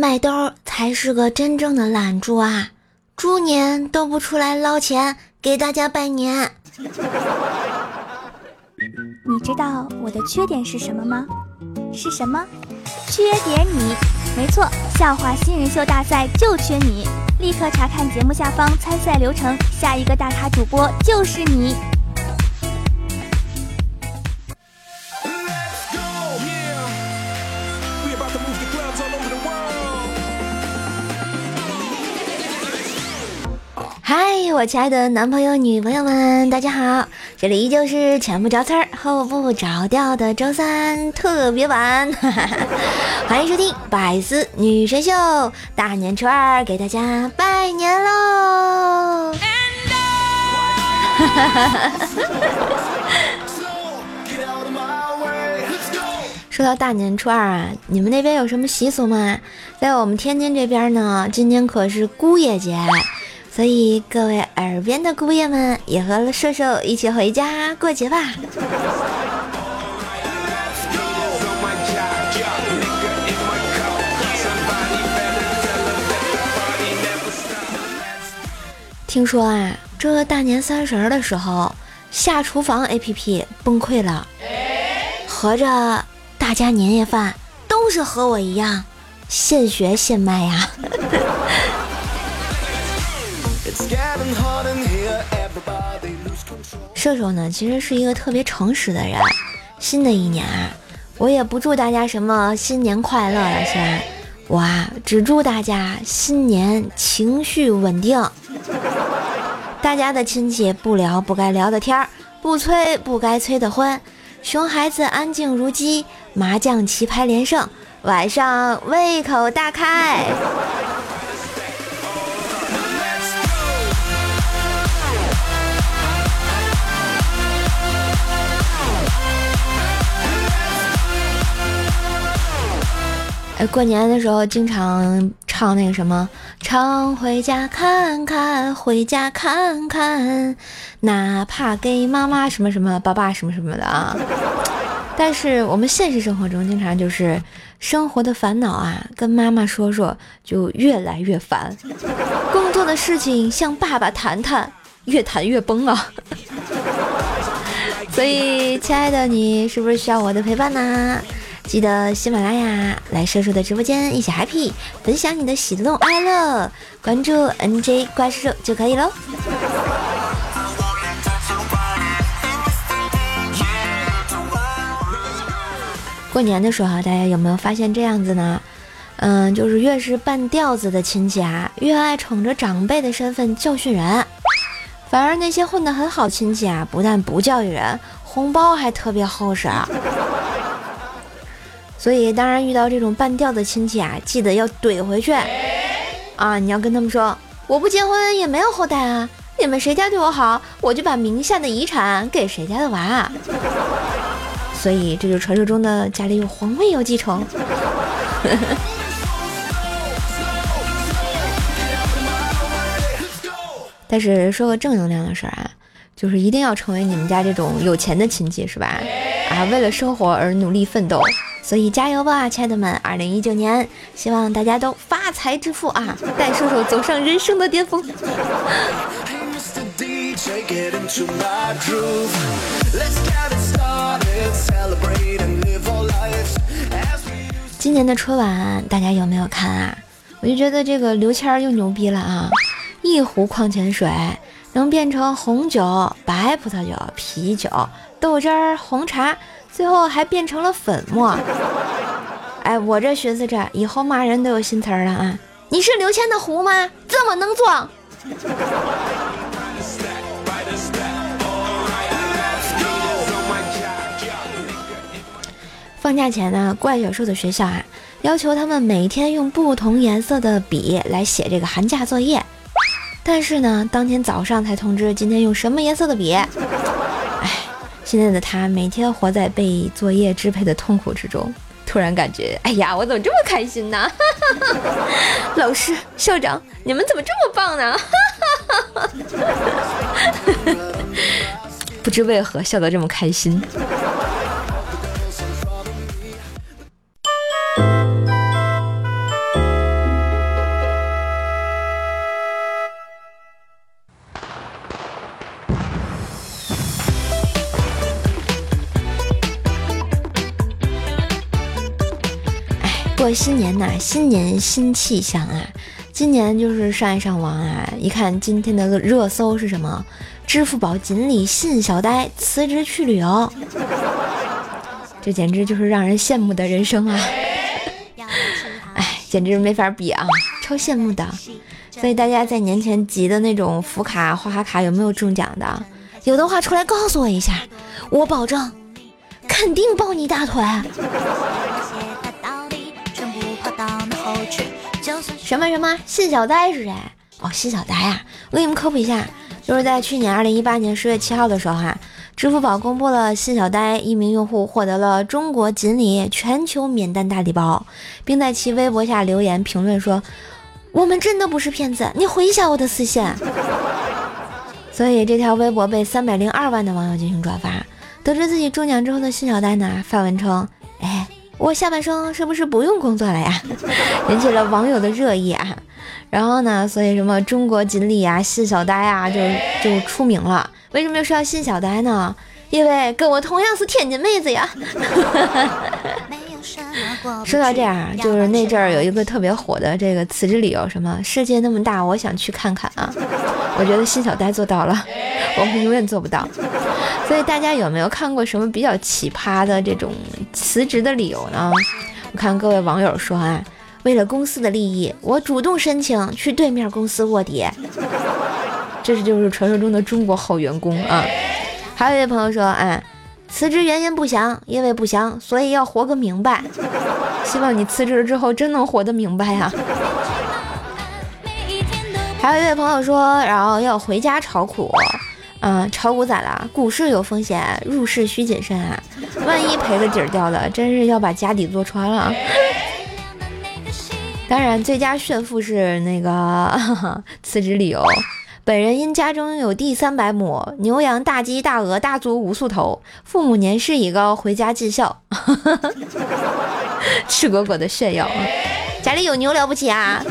麦兜才是个真正的懒猪啊！猪年都不出来捞钱给大家拜年。你知道我的缺点是什么吗？是什么？缺点你。没错，笑话新人秀大赛就缺你！立刻查看节目下方参赛流程，下一个大咖主播就是你。我亲爱的男朋友、女朋友们，大家好！这里依旧是前不着村后不着调的周三特别版，欢迎收听百思女神秀，大年初二给大家拜年喽！说到大年初二啊，你们那边有什么习俗吗？在我们天津这边呢，今天可是姑爷节。所以各位耳边的姑爷们，也和射手一起回家过节吧。听说啊，这大年三十的时候，下厨房 APP 崩溃了，合着大家年夜饭都是和我一样现学现卖呀。射手呢，其实是一个特别诚实的人。新的一年啊，我也不祝大家什么新年快乐了，先，我啊只祝大家新年情绪稳定，大家的亲戚不聊不该聊的天儿，不催不该催的婚，熊孩子安静如鸡，麻将棋牌连胜，晚上胃口大开。过年的时候经常唱那个什么，常回家看看，回家看看，哪怕给妈妈什么什么，爸爸什么什么的啊。但是我们现实生活中经常就是生活的烦恼啊，跟妈妈说说就越来越烦，工作的事情向爸爸谈谈，越谈越崩啊。所以，亲爱的你，是不是需要我的陪伴呢？记得喜马拉雅来叔叔的直播间一起 happy，分享你的喜怒哀乐，关注 NJ 怪兽就可以喽。过年的时候，大家有没有发现这样子呢？嗯，就是越是半吊子的亲戚啊，越爱宠着长辈的身份教训人，反而那些混得很好亲戚啊，不但不教育人，红包还特别厚实。所以，当然遇到这种半吊的亲戚啊，记得要怼回去啊！你要跟他们说，我不结婚也没有后代啊，你们谁家对我好，我就把名下的遗产给谁家的娃。所以，这就传说中的家里有皇位要继承。但是说个正能量的事儿啊，就是一定要成为你们家这种有钱的亲戚，是吧？啊，为了生活而努力奋斗。所以加油吧，亲爱的们！二零一九年，希望大家都发财致富啊，带叔叔走上人生的巅峰。今年的春晚大家有没有看啊？我就觉得这个刘谦又牛逼了啊！一壶矿泉水能变成红酒、白葡萄酒、啤酒、豆汁儿、红茶。最后还变成了粉末，哎，我这寻思着，以后骂人都有新词儿了啊！你是刘谦的壶吗？这么能装？放假前呢，怪小兽的学校啊，要求他们每天用不同颜色的笔来写这个寒假作业，但是呢，当天早上才通知今天用什么颜色的笔。现在的他每天活在被作业支配的痛苦之中，突然感觉，哎呀，我怎么这么开心呢？老师、校长，你们怎么这么棒呢？不知为何笑得这么开心。新年呐，新年新气象啊！今年就是上一上网啊，一看今天的热搜是什么？支付宝锦鲤信小呆辞职去旅游，这简直就是让人羡慕的人生啊！哎，简直没法比啊，超羡慕的。所以大家在年前集的那种福卡、花哈卡有没有中奖的？有的话出来告诉我一下，我保证肯定抱你大腿。什么什么信小呆是谁？哦，信小呆呀！我给你们科普一下，就是在去年二零一八年十月七号的时候哈，支付宝公布了信小呆一名用户获得了中国锦鲤全球免单大礼包，并在其微博下留言评论说：“我们真的不是骗子，你回一下我的私信。”所以这条微博被三百零二万的网友进行转发。得知自己中奖之后的信小呆呢，发文称：“。”我下半生是不是不用工作了呀？引起了网友的热议啊。然后呢，所以什么中国锦鲤啊、信小呆啊，就就出名了。为什么又说要信小呆呢？因为跟我同样是天津妹子呀。说到这样，就是那阵儿有一个特别火的这个辞职理由，什么世界那么大，我想去看看啊。我觉得信小呆做到了，我们永远做不到。所以大家有没有看过什么比较奇葩的这种辞职的理由呢？我看各位网友说啊，为了公司的利益，我主动申请去对面公司卧底。这是就是传说中的中国好员工啊。还有一位朋友说，哎，辞职原因不详，因为不详，所以要活个明白。希望你辞职了之后真能活得明白呀。还有一位朋友说，然后要回家炒股。嗯，炒股咋了？股市有风险，入市需谨慎啊！万一赔个底儿掉了，真是要把家底坐穿了。当然，最佳炫富是那个 辞职理由：本人因家中有地三百亩，牛羊大鸡大鹅大猪无数头，父母年事已高，回家尽孝。赤果果的炫耀，家里有牛了不起啊？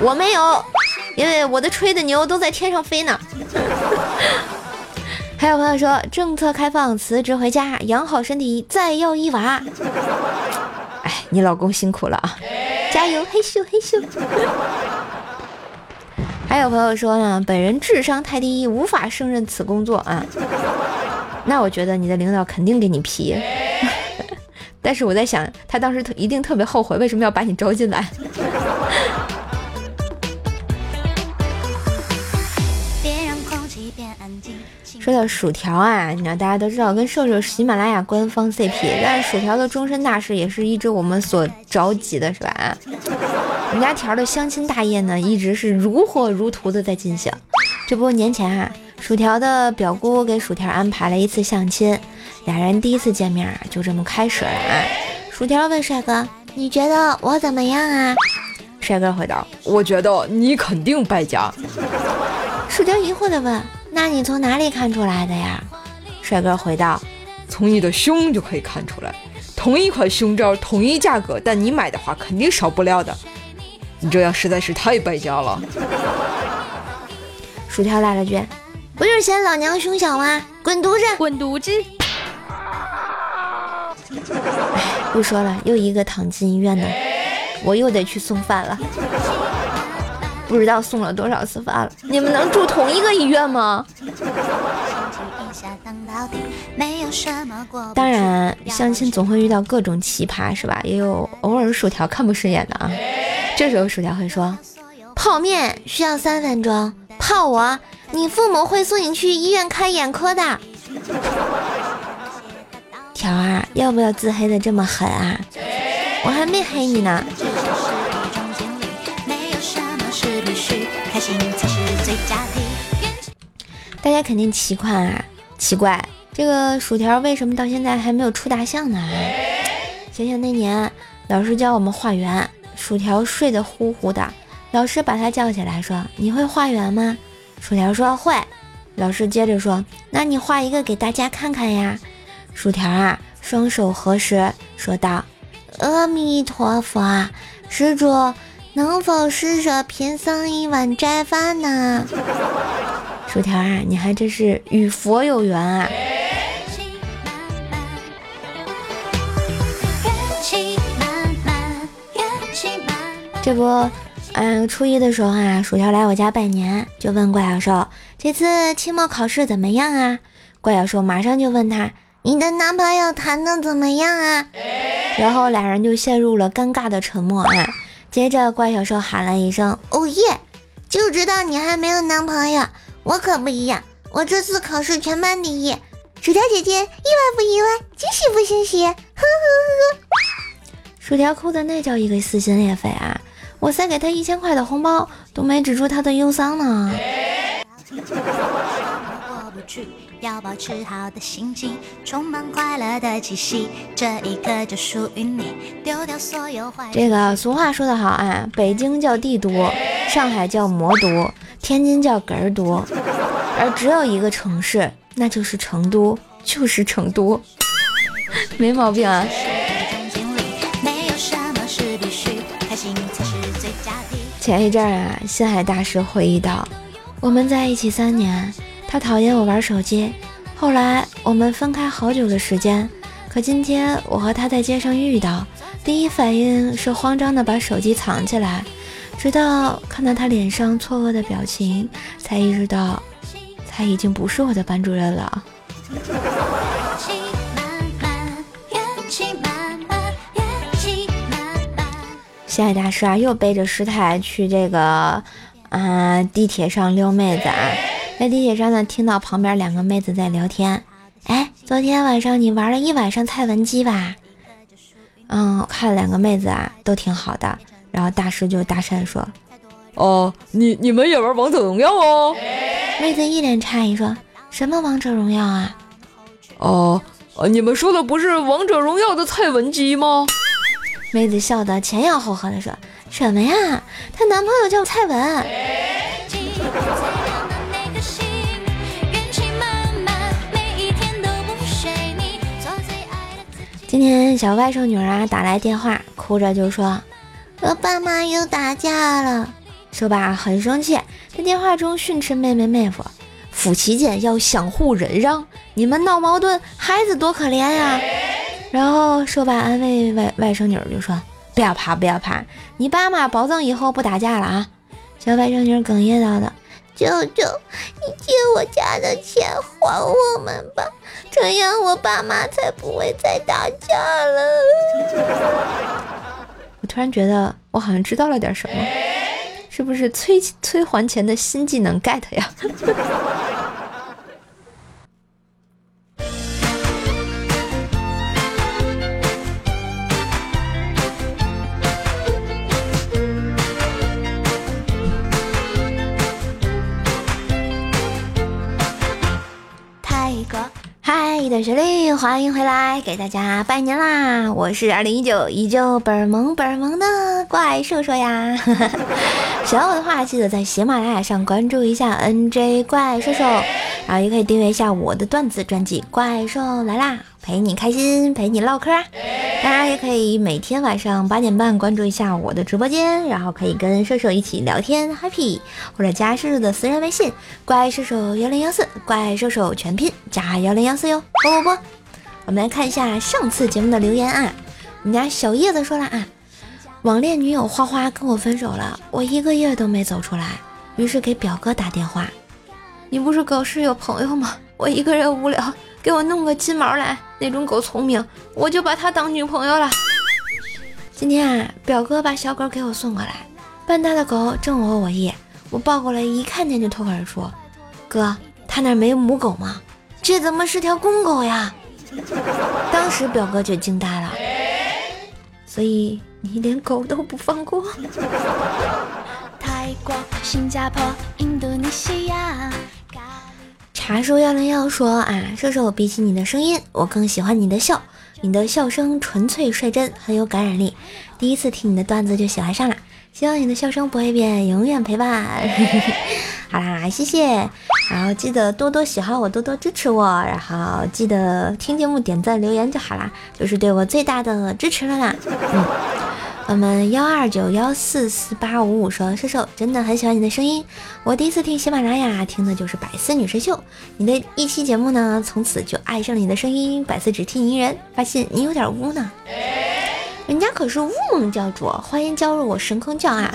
我没有。因为我的吹的牛都在天上飞呢。还有朋友说，政策开放，辞职回家，养好身体，再要一娃。哎，你老公辛苦了啊，加油，嘿咻嘿咻。还有朋友说呢，本人智商太低，无法胜任此工作啊。那我觉得你的领导肯定给你批。但是我在想，他当时一定特别后悔，为什么要把你招进来。说到薯条啊，你知道大家都知道跟瘦瘦喜马拉雅官方 CP，但是薯条的终身大事也是一直我们所着急的，是吧？我们家条的相亲大业呢，一直是如火如荼的在进行。这不年前啊，薯条的表姑给薯条安排了一次相亲，俩人第一次见面就这么开始了啊。薯条问帅哥：“你觉得我怎么样啊？”帅哥回答：“我觉得你肯定败家。”薯条疑惑的问。那你从哪里看出来的呀？帅哥回道：“从你的胸就可以看出来。同一款胸罩，同一价格，但你买的话肯定少不了的。你这样实在是太败家了。”薯条来了句：“不就是嫌老娘胸小吗？滚犊子，滚犊子！” 哎，不说了，又一个躺进医院的，我又得去送饭了。不知道送了多少次饭了，你们能住同一个医院吗？当然，相亲总会遇到各种奇葩，是吧？也有偶尔薯条看不顺眼的啊。这时候薯条会说：“泡面需要三分钟，泡我，你父母会送你去医院看眼科的。”条啊，要不要自黑的这么狠啊？我还没黑你呢。大家肯定奇怪啊，奇怪，这个薯条为什么到现在还没有出大象呢？想想那年老师教我们画圆，薯条睡得呼呼的，老师把他叫起来说：“你会画圆吗？”薯条说会。老师接着说：“那你画一个给大家看看呀。”薯条啊，双手合十说道：“阿弥陀佛，施主。”能否施舍贫僧一碗斋饭呢？薯条啊，你还真是与佛有缘啊！这不，嗯，初一的时候啊，薯条来我家拜年，就问怪小兽：“这次期末考试怎么样啊？”怪小兽马上就问他：“你的男朋友谈的怎么样啊？”然后俩人就陷入了尴尬的沉默啊。接着怪小兽喊了一声：“哦耶！”就知道你还没有男朋友，我可不一样，我这次考试全班第一。薯条姐姐意外不意外？惊喜不惊喜？呵呵呵呵。薯条哭的那叫一个撕心裂肺啊！我塞给他一千块的红包，都没止住他的忧伤呢。要保持好的心情，充满快乐的气息，这一刻就属于你。丢掉所有坏。这个俗话说得好啊，北京叫帝都，上海叫魔都，天津叫哏儿都，而只有一个城市，那就是成都，就是成都，没毛病啊。前一阵啊，心海大师回忆道：“我们在一起三年，他讨厌我玩手机。后来我们分开好久的时间，可今天我和他在街上遇到，第一反应是慌张的把手机藏起来，直到看到他脸上错愕的表情，才意识到他已经不是我的班主任了。”心海大师啊，又背着师太去这个，啊，地铁上撩妹子啊。在地铁上呢，听到旁边两个妹子在聊天。哎，昨天晚上你玩了一晚上蔡文姬吧？嗯，看两个妹子啊，都挺好的。然后大师就搭讪说：“哦，你你们也玩王者荣耀哦？”妹子一脸诧异说：“什么王者荣耀啊？”哦，你们说的不是王者荣耀的蔡文姬吗？妹子笑得前仰后合的说：“什么呀？她男朋友叫蔡文。”今天小外甥女儿啊打来电话，哭着就说：“和爸妈又打架了。”说罢很生气，在电话中训斥妹妹妹夫：“夫妻间要相互忍让，你们闹矛盾，孩子多可怜呀。”然后说罢，安慰外外甥女儿就说：“不要怕，不要怕，你爸妈保证以后不打架了啊。”小外甥女哽咽道的：“舅舅，你借我家的钱还我们吧，这样我爸妈才不会再打架了。”我突然觉得我好像知道了点什么，是不是催催还钱的新技能 get 呀？雪莉，欢迎回来，给大家拜年啦！我是二零一九依旧本萌本萌的怪兽兽呀。喜欢我的话，记得在喜马拉雅上关注一下 NJ 怪兽兽，然后也可以订阅一下我的段子专辑《怪兽来啦》。陪你开心，陪你唠嗑啊！当然也可以每天晚上八点半关注一下我的直播间，然后可以跟射手一起聊天 happy，或者加射手的私人微信怪射手幺零幺四，怪射手全拼加幺零幺四哟！不不不，我们来看一下上次节目的留言啊！我们家小叶子说了啊，网恋女友花花跟我分手了，我一个月都没走出来，于是给表哥打电话，你不是狗是有朋友吗？我一个人无聊。给我弄个金毛来，那种狗聪明，我就把它当女朋友了。今天啊，表哥把小狗给我送过来，半大的狗正合我意，我抱过来一看见就脱口而出：“哥，他那没母狗吗？这怎么是条公狗呀？” 当时表哥就惊呆了。所以你连狗都不放过？泰国、新加坡、印度尼西亚。茶叔幺零幺说啊，射手比起你的声音，我更喜欢你的笑，你的笑声纯粹率真，很有感染力。第一次听你的段子就喜欢上了，希望你的笑声不会变，永远陪伴。好啦，谢谢，然后记得多多喜欢我，多多支持我，然后记得听节目点赞留言就好啦，就是对我最大的支持了啦。嗯。我们幺二九幺四四八五五说，射手真的很喜欢你的声音。我第一次听喜马拉雅，听的就是百思女神秀。你的一期节目呢，从此就爱上了你的声音，百思只听一人，发现你有点污呢。人家可是乌蒙教主，欢迎加入我神坑教啊！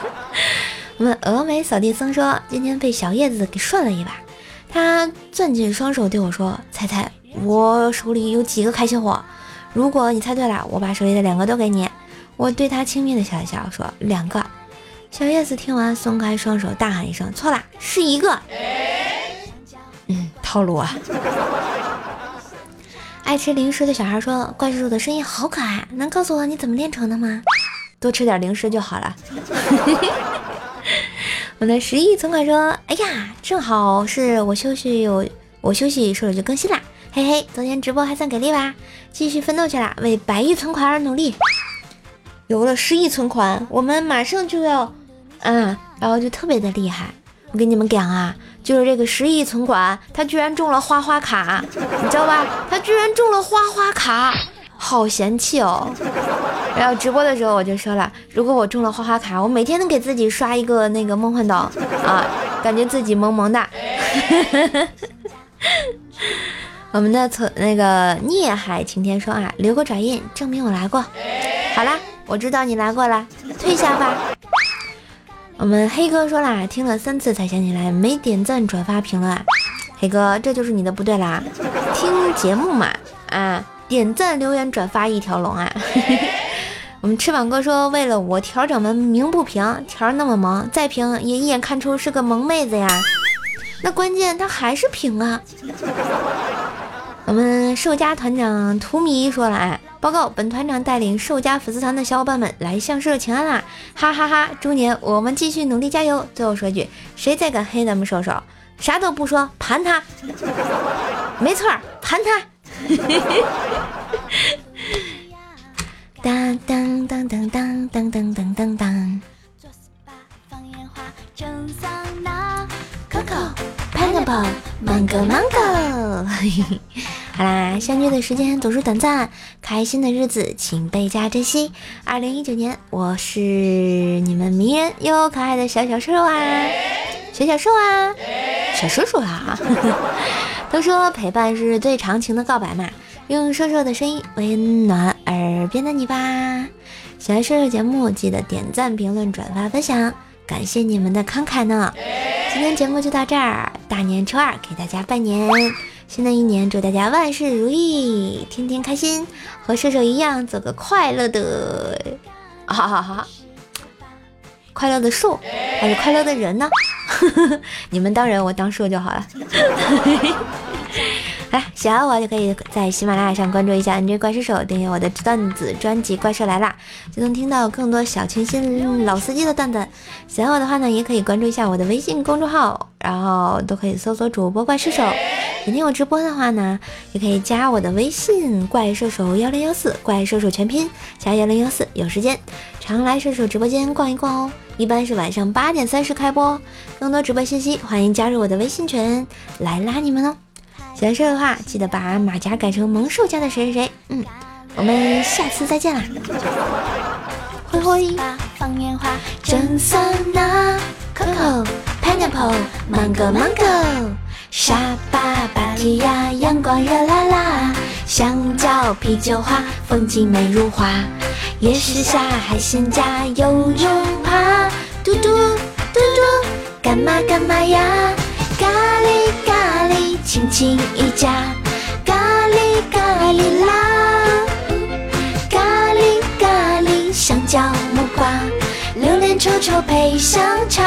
我们峨眉扫地僧说，今天被小叶子给涮了一把，他攥紧双手对我说：“猜猜我手里有几个开心果？如果你猜对了，我把手里的两个都给你。”我对他轻蔑的笑了笑，说：“两个。”小叶子听完，松开双手，大喊一声：“错啦，是一个。”嗯，套路啊！爱吃零食的小孩说：“怪叔叔的声音好可爱，能告诉我你怎么练成的吗？”多吃点零食就好了。我的十亿存款说：“哎呀，正好是我休息，有我休息，手手就更新啦，嘿嘿，昨天直播还算给力吧？继续奋斗去啦，为百亿存款而努力。有了十亿存款，我们马上就要，嗯，然后就特别的厉害。我跟你们讲啊。”就是这个十亿存款，他居然中了花花卡，你知道吧？他居然中了花花卡，好嫌弃哦。然后直播的时候我就说了，如果我中了花花卡，我每天都给自己刷一个那个梦幻岛啊，感觉自己萌萌的。我们的存那个孽海晴天说啊，留个爪印证明我来过。好啦，我知道你来过了，退下吧。我们黑哥说啦，听了三次才想起来没点赞、转发、评论。黑哥，这就是你的不对啦！听节目嘛，啊，点赞、留言、转发一条龙啊！我们翅膀哥说，为了我调整门鸣不平，条那么萌，再平也一眼看出是个萌妹子呀。那关键他还是平啊。我们兽家团长图迷说了，哎。报告，本团长带领兽家粉丝团的小伙伴们来向寿寿请安啦！哈哈哈！猪年我们继续努力加油。最后说句，谁再敢黑咱们兽兽，啥都不说，盘他！没错，盘他！当 当当当当当当当当当。Coco Pineapple Mango Mango。好啦，相聚的时间总是短暂，开心的日子请倍加珍惜。二零一九年，我是你们迷人又可爱的小小瘦瘦啊，小小瘦啊，小叔叔啊。都说陪伴是最长情的告白嘛，用瘦瘦的声音温暖耳边的你吧。喜欢瘦瘦节目，记得点赞、评论、转发、分享，感谢你们的慷慨呢。今天节目就到这儿，大年初二给大家拜年。新的一年，祝大家万事如意，天天开心，和射手一样，走个快乐的，哈哈哈，快乐的树还是快乐的人呢？你们当人，我当树就好了。来，喜欢我就可以在喜马拉雅上关注一下 NJ 怪兽手，订阅我的段子专辑《怪兽来啦》，就能听到更多小清新老司机的段子。喜欢我的话呢，也可以关注一下我的微信公众号，然后都可以搜索主播怪兽手。想听我直播的话呢，也可以加我的微信怪兽手幺零幺四，怪兽手全拼加幺零幺四，有时间常来射手直播间逛一逛哦。一般是晚上八点三十开播，更多直播信息欢迎加入我的微信群来拉你们哦。喜欢瘦的话，记得把马甲改成萌兽家的谁谁谁。嗯，我们下次再见啦！挥挥，放烟花，真酸呐！Coco Pineapple Mango Mango，沙巴芭提雅，阳光热辣辣，香蕉啤酒花，风景美如画，夜市下海鲜架，游泳趴，嘟嘟嘟嘟，干嘛干嘛呀？咖喱咖喱，轻轻一家，咖喱咖喱啦，咖喱咖喱，香蕉木瓜，榴莲臭臭配香茶，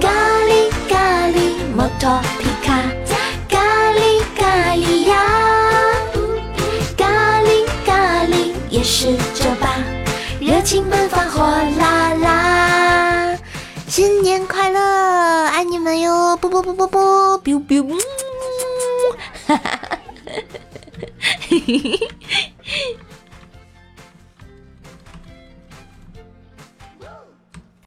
咖喱咖喱，摩托皮卡，咖喱咖喱呀，咖喱咖喱，也是酒吧，热情奔放。新年快乐，爱你们哟！啵啵啵啵啵，biu biu，哈哈哈哈哈嘿嘿嘿。